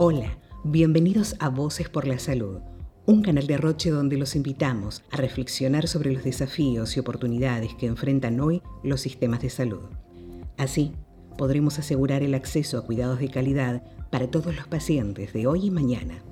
Hola, bienvenidos a Voces por la Salud, un canal de Roche donde los invitamos a reflexionar sobre los desafíos y oportunidades que enfrentan hoy los sistemas de salud. Así, podremos asegurar el acceso a cuidados de calidad para todos los pacientes de hoy y mañana.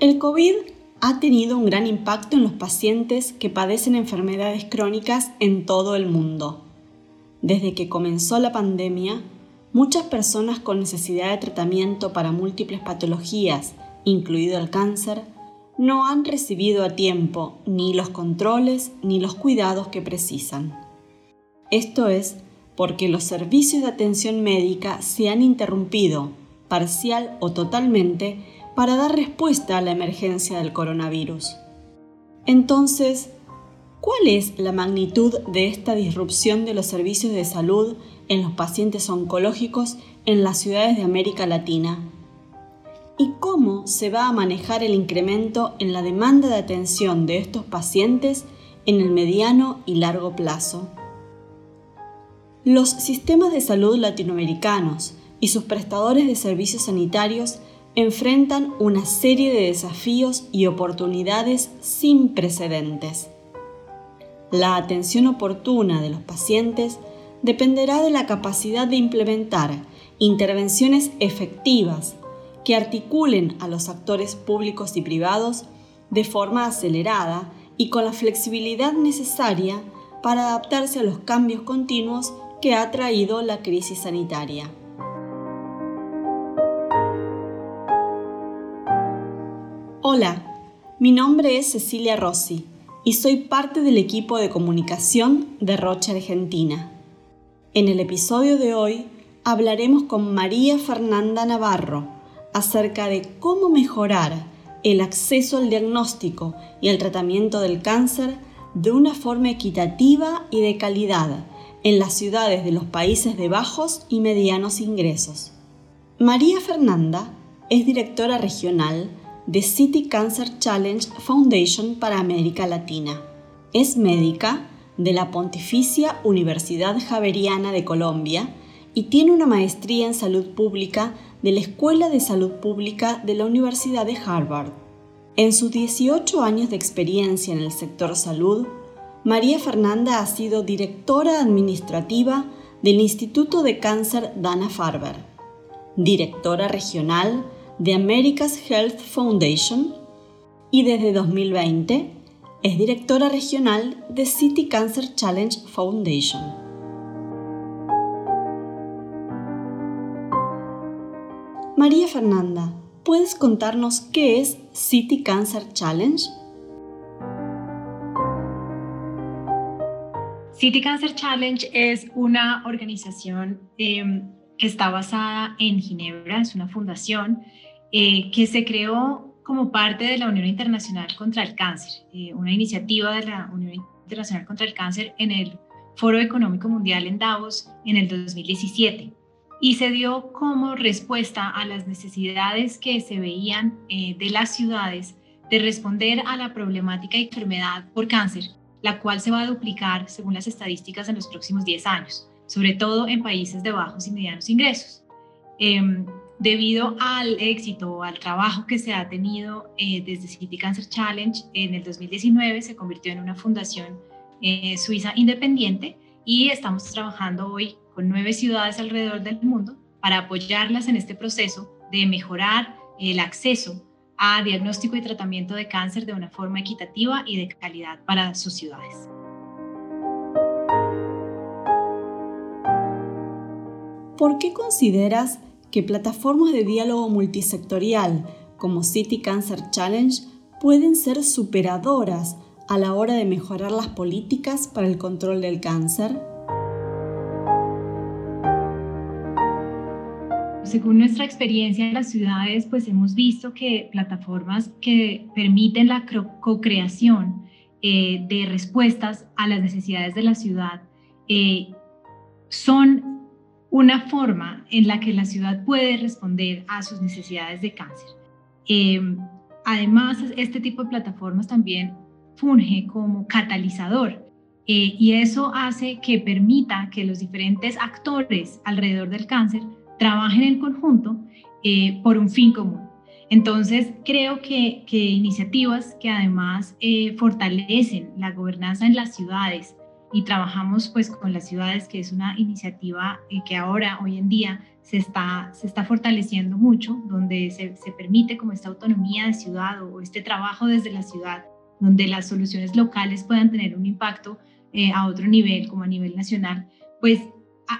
El COVID ha tenido un gran impacto en los pacientes que padecen enfermedades crónicas en todo el mundo. Desde que comenzó la pandemia, muchas personas con necesidad de tratamiento para múltiples patologías, incluido el cáncer, no han recibido a tiempo ni los controles ni los cuidados que precisan. Esto es porque los servicios de atención médica se han interrumpido, parcial o totalmente, para dar respuesta a la emergencia del coronavirus. Entonces, ¿cuál es la magnitud de esta disrupción de los servicios de salud en los pacientes oncológicos en las ciudades de América Latina? ¿Y cómo se va a manejar el incremento en la demanda de atención de estos pacientes en el mediano y largo plazo? Los sistemas de salud latinoamericanos y sus prestadores de servicios sanitarios enfrentan una serie de desafíos y oportunidades sin precedentes. La atención oportuna de los pacientes dependerá de la capacidad de implementar intervenciones efectivas que articulen a los actores públicos y privados de forma acelerada y con la flexibilidad necesaria para adaptarse a los cambios continuos que ha traído la crisis sanitaria. Hola, mi nombre es Cecilia Rossi y soy parte del equipo de comunicación de Roche Argentina. En el episodio de hoy hablaremos con María Fernanda Navarro acerca de cómo mejorar el acceso al diagnóstico y al tratamiento del cáncer de una forma equitativa y de calidad en las ciudades de los países de bajos y medianos ingresos. María Fernanda es directora regional de City Cancer Challenge Foundation para América Latina. Es médica de la Pontificia Universidad Javeriana de Colombia y tiene una maestría en salud pública de la Escuela de Salud Pública de la Universidad de Harvard. En sus 18 años de experiencia en el sector salud, María Fernanda ha sido directora administrativa del Instituto de Cáncer Dana-Farber, directora regional de America's Health Foundation y desde 2020 es directora regional de City Cancer Challenge Foundation. María Fernanda, ¿puedes contarnos qué es City Cancer Challenge? City Cancer Challenge es una organización em, que está basada en Ginebra, es una fundación eh, que se creó como parte de la Unión Internacional contra el Cáncer, eh, una iniciativa de la Unión Internacional contra el Cáncer en el Foro Económico Mundial en Davos en el 2017 y se dio como respuesta a las necesidades que se veían eh, de las ciudades de responder a la problemática de enfermedad por cáncer, la cual se va a duplicar según las estadísticas en los próximos 10 años, sobre todo en países de bajos y medianos ingresos. Em, debido al éxito o al trabajo que se ha tenido eh, desde City Cancer Challenge, en el 2019 se convirtió en una fundación eh, suiza independiente y estamos trabajando hoy con nueve ciudades alrededor del mundo para apoyarlas en este proceso de mejorar el acceso a diagnóstico y tratamiento de cáncer de una forma equitativa y de calidad para sus ciudades. ¿Por qué consideras que plataformas de diálogo multisectorial como City Cancer Challenge pueden ser superadoras a la hora de mejorar las políticas para el control del cáncer? Según nuestra experiencia en las ciudades, pues hemos visto que plataformas que permiten la co-creación eh, de respuestas a las necesidades de la ciudad eh, son una forma en la que la ciudad puede responder a sus necesidades de cáncer. Em, además, este tipo de plataformas también funge como catalizador eh, y eso hace que permita que los diferentes actores alrededor del cáncer trabajen en conjunto eh, por un fin común. Entonces, creo que, iniciativas que además eh, fortalecen la gobernanza en las ciudades y trabajamos pues con las ciudades, que es una iniciativa que ahora, hoy en día, se está, se está fortaleciendo mucho, donde se, se permite como esta autonomía de ciudad o este trabajo desde la ciudad, donde las soluciones locales puedan tener un impacto eh, a otro nivel, como a nivel nacional, pues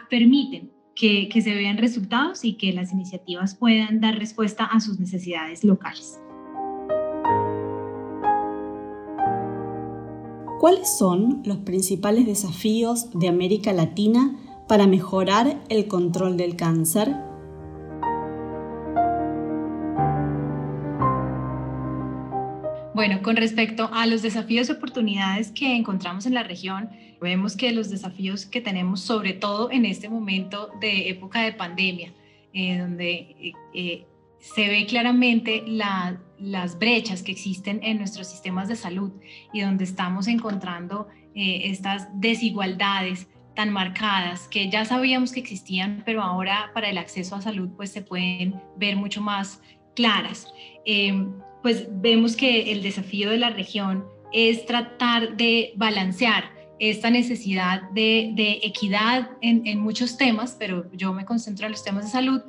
permiten que, que se vean resultados y que las iniciativas puedan dar respuesta a sus necesidades locales. ¿Cuáles son los principales desafíos de América Latina para mejorar el control del cáncer? Bueno, con respecto a los desafíos y oportunidades que encontramos en la región, vemos que los desafíos que tenemos, sobre todo en este momento de época de pandemia, donde eh, eh, se ve claramente las brechas que existen en nuestros sistemas de salud y donde estamos encontrando estas desigualdades tan marcadas que ya sabíamos que existían, pero ahora para el acceso a salud pues se pueden ver mucho más claras. Pues vemos que el desafío de la región es tratar de balancear esta necesidad de, equidad en, muchos temas, pero yo me concentro en los temas de salud,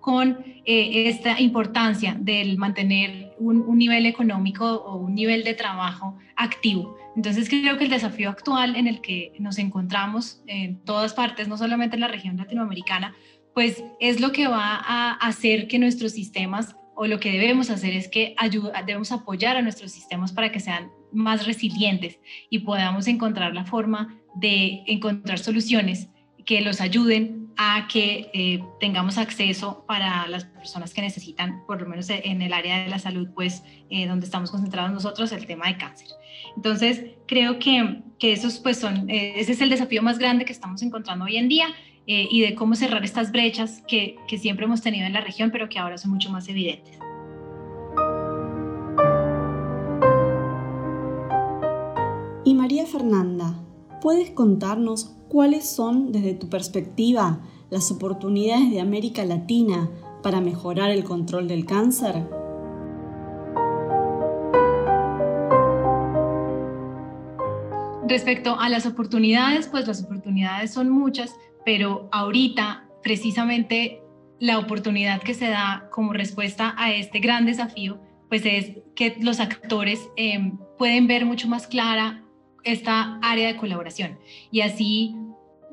con eh, esta importancia del mantener un, nivel económico o un nivel de trabajo activo. Entonces creo que el desafío actual en el que nos encontramos en todas partes, no solamente en la región latinoamericana, pues es lo que va a hacer que nuestros sistemas o lo que debemos hacer es que debemos apoyar a nuestros sistemas para que sean más resilientes y podamos encontrar la forma de encontrar soluciones que los ayuden a que eh, tengamos acceso para las personas que necesitan, por lo menos en el área de la salud, pues eh, donde estamos concentrados nosotros, el tema de cáncer. Entonces, creo que, que esos, pues, son, eh, ese es el desafío más grande que estamos encontrando hoy en día eh, y de cómo cerrar estas brechas que, que siempre hemos tenido en la región, pero que ahora son mucho más evidentes. Y María Fernanda, ¿puedes contarnos cuáles son, desde tu perspectiva, las oportunidades de América Latina para mejorar el control del cáncer? Respecto a las oportunidades, pues las oportunidades son muchas, pero ahorita precisamente la oportunidad que se da como respuesta a este gran desafío, pues es que los actores em, pueden ver mucho más clara esta área de colaboración y así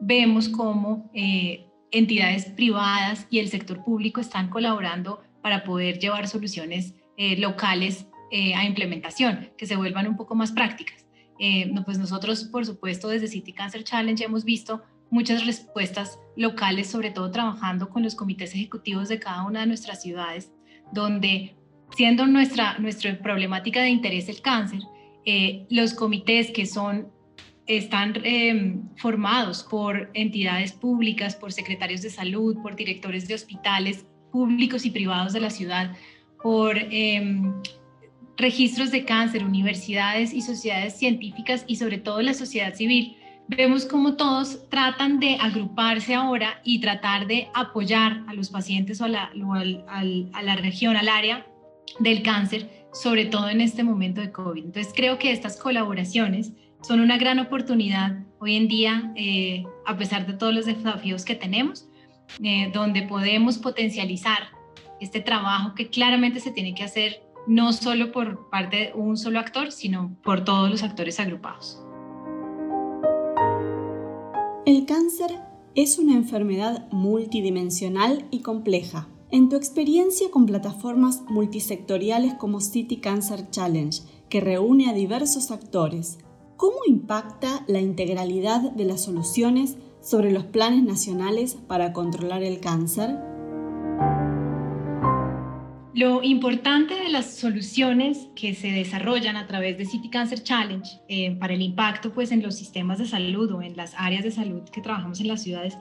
vemos cómo eh, entidades privadas y el sector público están colaborando para poder llevar soluciones eh, locales eh, a implementación, que se vuelvan un poco más prácticas. pues nosotros, por supuesto, desde City Cancer Challenge hemos visto muchas respuestas locales, sobre todo trabajando con los comités ejecutivos de cada una de nuestras ciudades, donde siendo nuestra, nuestra problemática de interés el cáncer, eh, los comités que son están em, formados por entidades públicas, por secretarios de salud, por directores de hospitales públicos y privados de la ciudad, por em, registros de cáncer, universidades y sociedades científicas y sobre todo la sociedad civil, vemos como todos tratan de agruparse ahora y tratar de apoyar a los pacientes o a la región, al área del cáncer, sobre todo en este momento de COVID. Entonces creo que estas colaboraciones son una gran oportunidad hoy en día, eh, a pesar de todos los desafíos que tenemos, eh, donde podemos potencializar este trabajo que claramente se tiene que hacer no solo por parte de un solo actor, sino por todos los actores agrupados. El cáncer es una enfermedad multidimensional y compleja. En tu experiencia con plataformas multisectoriales como City Cancer Challenge, que reúne a diversos actores, ¿cómo impacta la integralidad de las soluciones sobre los planes nacionales para controlar el cáncer? Lo importante de las soluciones que se desarrollan a través de City Cancer Challenge eh, para el impacto pues, en los sistemas de salud o en las áreas de salud que trabajamos en las ciudades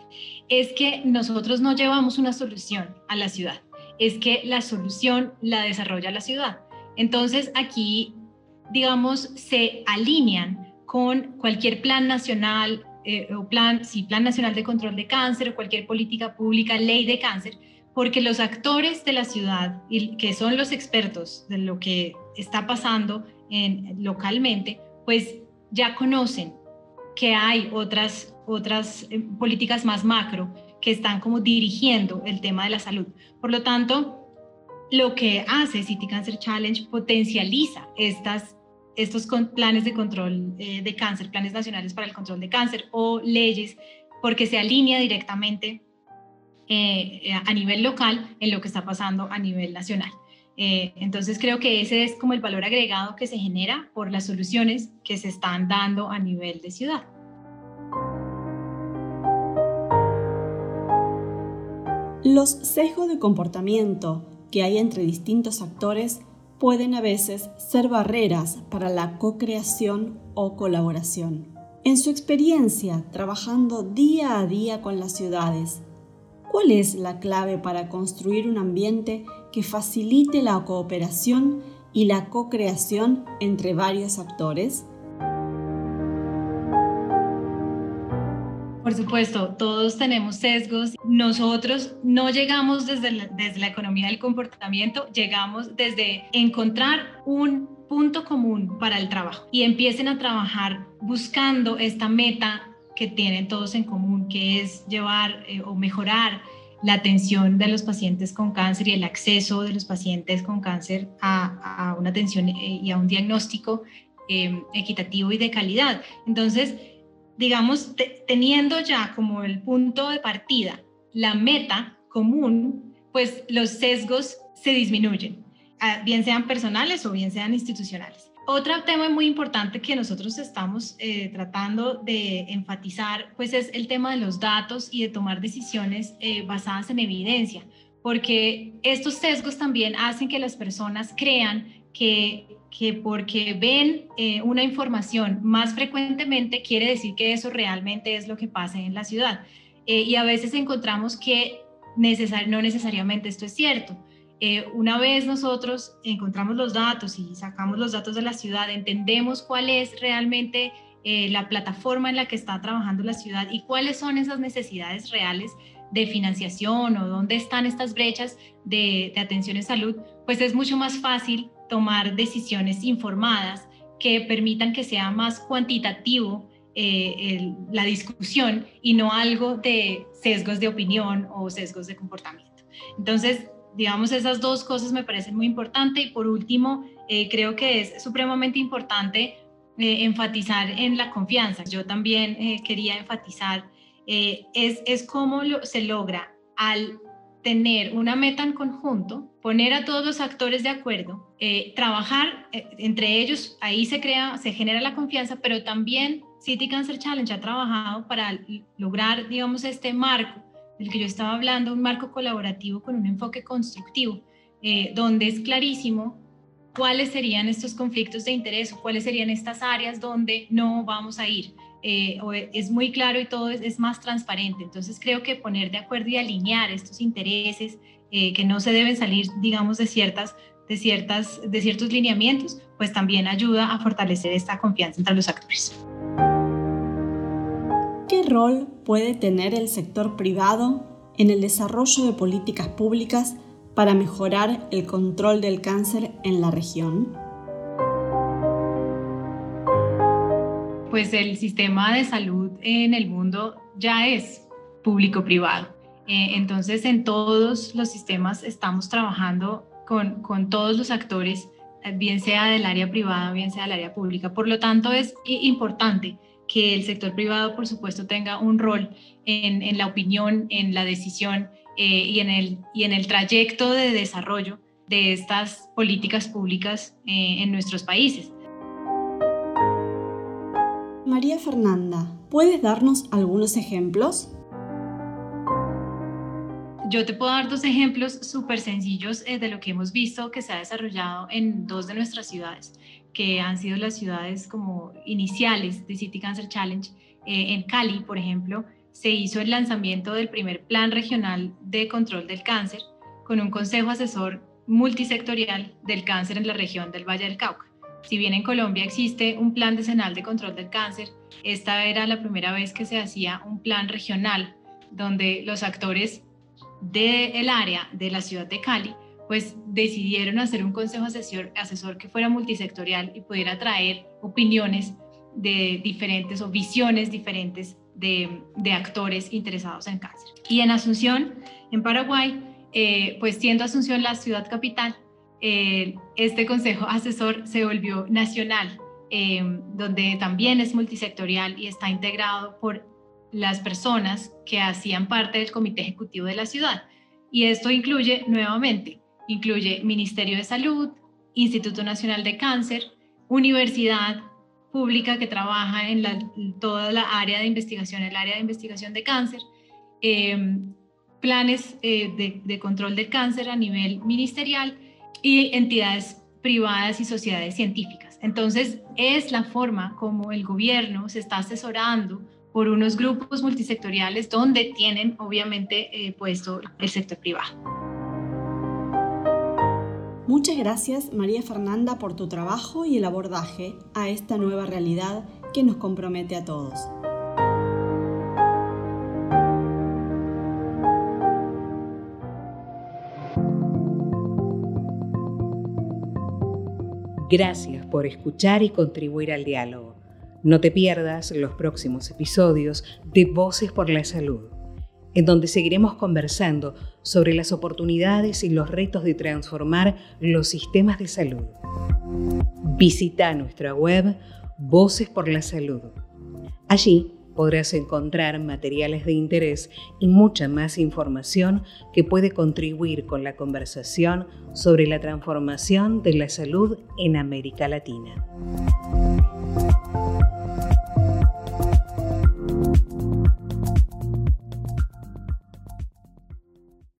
es que nosotros no llevamos una solución a la ciudad, es que la solución la desarrolla la ciudad. Entonces aquí, digamos, se alinean con cualquier plan nacional eh, o plan, sí, plan nacional de control de cáncer o cualquier política pública, ley de cáncer, porque los actores de la ciudad, que son los expertos de lo que está pasando en, localmente, pues ya conocen que hay otras, otras eh, políticas más macro que están como dirigiendo el tema de la salud. Por lo tanto, lo que hace City Cancer Challenge potencializa estas, estos planes de control eh, de cáncer, planes nacionales para el control de cáncer o leyes, porque se alinea directamente eh, a nivel local en lo que está pasando a nivel nacional. Eh, entonces creo que ese es como el valor agregado que se genera por las soluciones que se están dando a nivel de ciudad. Los sesgos de comportamiento que hay entre distintos actores pueden a veces ser barreras para la co-creación o colaboración. En su experiencia trabajando día a día con las ciudades, ¿Cuál es la clave para construir un ambiente que facilite la cooperación y la co-creación entre varios actores? Por supuesto, todos tenemos sesgos. Nosotros no llegamos desde la, desde la economía del comportamiento, llegamos desde encontrar un punto común para el trabajo y empiecen a trabajar buscando esta meta que tienen todos en común, que es llevar eh, o mejorar la atención de los pacientes con cáncer y el acceso de los pacientes con cáncer a, una atención eh, y a un diagnóstico eh, equitativo y de calidad. Entonces, digamos, teniendo ya como el punto de partida la meta común, pues los sesgos se disminuyen, ah, bien sean personales o bien sean institucionales. Otro tema muy importante que nosotros estamos eh, tratando de enfatizar, pues es el tema de los datos y de tomar decisiones eh, basadas en evidencia, porque estos sesgos también hacen que las personas crean que, que porque ven eh, una información más frecuentemente quiere decir que eso realmente es lo que pasa en la ciudad. y a veces encontramos que no necesariamente esto es cierto. Eh, una vez nosotros encontramos los datos y sacamos los datos de la ciudad, entendemos cuál es realmente eh, la plataforma en la que está trabajando la ciudad y cuáles son esas necesidades reales de financiación o dónde están estas brechas de, atención en salud, pues es mucho más fácil tomar decisiones informadas que permitan que sea más cuantitativo eh, la discusión y no algo de sesgos de opinión o sesgos de comportamiento. Entonces, digamos, esas dos cosas me parecen muy importantes. Y por último, eh, creo que es supremamente importante eh, enfatizar en la confianza. Yo también eh, quería enfatizar, es, es cómo se logra al tener una meta en conjunto, poner a todos los actores de acuerdo, trabajar entre ellos, ahí se crea, se genera la confianza, pero también City Cancer Challenge ha trabajado para lograr, digamos, este marco del que yo estaba hablando, un marco colaborativo con un enfoque constructivo, eh, donde es clarísimo cuáles serían estos conflictos de interés o cuáles serían estas áreas donde no vamos a ir. Eh, es muy claro y todo es, más transparente. Entonces creo que poner de acuerdo y alinear estos intereses eh, que no se deben salir, digamos, de ciertas de, ciertas, de ciertos lineamientos, pues también ayuda a fortalecer esta confianza entre los actores. ¿Qué rol puede tener el sector privado en el desarrollo de políticas públicas para mejorar el control del cáncer en la región? Pues el sistema de salud en el mundo ya es público-privado. Eh, entonces, en todos los sistemas estamos trabajando con, con todos los actores, eh, bien sea del área privada, bien sea del área pública. Por lo tanto, es importante que el sector privado, por supuesto, tenga un rol en, la opinión, en la decisión eh, y, en el, y en el trayecto de desarrollo de estas políticas públicas eh, en nuestros países. María Fernanda, ¿puedes darnos algunos ejemplos? yo te puedo dar dos ejemplos súper sencillos eh, de lo que hemos visto que se ha desarrollado en dos de nuestras ciudades, que han sido las ciudades como iniciales de City Cancer Challenge. Eh, en Cali, por ejemplo, se hizo el lanzamiento del primer Plan Regional de Control del Cáncer con un consejo asesor multisectorial del cáncer en la región del Valle del Cauca. Si bien en Colombia existe un plan decenal de control del cáncer, esta era la primera vez que se hacía un plan regional donde los actores del área de la ciudad de Cali pues decidieron hacer un consejo asesor, que fuera multisectorial y pudiera traer opiniones de diferentes o visiones diferentes de, de actores interesados en cáncer. Y en Asunción, en Paraguay, eh, pues siendo Asunción la ciudad capital, eh, este consejo asesor se volvió nacional, eh, donde también es multisectorial y está integrado por las personas que hacían parte del comité ejecutivo de la ciudad. Y esto incluye nuevamente, incluye Ministerio de Salud, Instituto Nacional de Cáncer, Universidad pública que trabaja en toda la área de investigación, el área de investigación de cáncer, planes eh, de, control del cáncer a nivel ministerial y entidades privadas y sociedades científicas. Entonces, es la forma como el gobierno se está asesorando por unos grupos multisectoriales donde tienen obviamente eh, puesto el sector privado. Muchas gracias María Fernanda por tu trabajo y el abordaje a esta nueva realidad que nos compromete a todos. Gracias por escuchar y contribuir al diálogo. No te pierdas los próximos episodios de Voces por la Salud, en donde seguiremos conversando sobre las oportunidades y los retos de transformar los sistemas de salud. Visita nuestra web Voces por la Salud. Allí podrás encontrar materiales de interés y mucha más información que puede contribuir con la conversación sobre la transformación de la salud en América Latina.